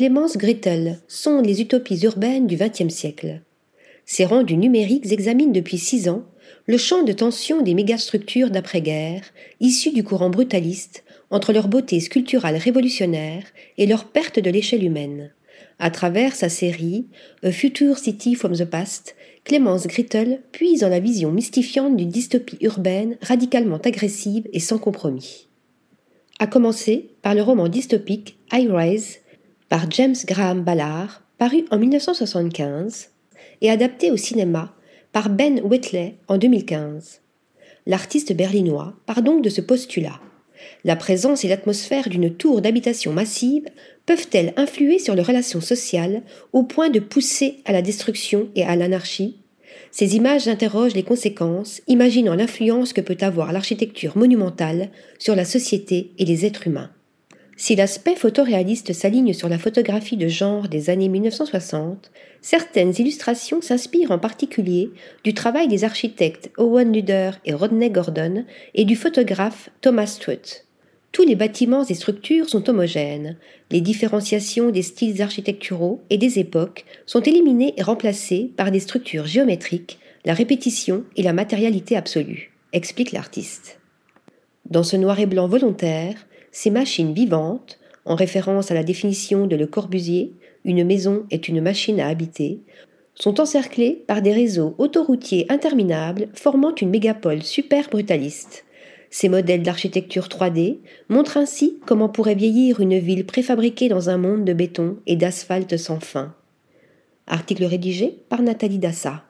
Clémence Gretel sont les utopies urbaines du XXe siècle. Ses rendus numériques examinent depuis six ans le champ de tension des mégastructures d'après-guerre, issues du courant brutaliste, entre leur beauté sculpturale révolutionnaire et leur perte de l'échelle humaine. À travers sa série A Future City from the Past, Clémence Grittel puise dans la vision mystifiante d'une dystopie urbaine radicalement agressive et sans compromis. A commencer par le roman dystopique I Rise par James Graham Ballard, paru en 1975 et adapté au cinéma par Ben Whitley en 2015. L'artiste berlinois part donc de ce postulat. La présence et l'atmosphère d'une tour d'habitation massive peuvent-elles influer sur les relations sociales au point de pousser à la destruction et à l'anarchie? Ces images interrogent les conséquences, imaginant l'influence que peut avoir l'architecture monumentale sur la société et les êtres humains. Si l'aspect photoréaliste s'aligne sur la photographie de genre des années 1960, certaines illustrations s'inspirent en particulier du travail des architectes Owen Luder et Rodney Gordon et du photographe Thomas Strutt. Tous les bâtiments et structures sont homogènes. Les différenciations des styles architecturaux et des époques sont éliminées et remplacées par des structures géométriques, la répétition et la matérialité absolue, explique l'artiste. Dans ce noir et blanc volontaire, ces machines vivantes, en référence à la définition de Le Corbusier, une maison est une machine à habiter, sont encerclées par des réseaux autoroutiers interminables formant une mégapole super brutaliste. Ces modèles d'architecture 3D montrent ainsi comment pourrait vieillir une ville préfabriquée dans un monde de béton et d'asphalte sans fin. Article rédigé par Nathalie Dassa.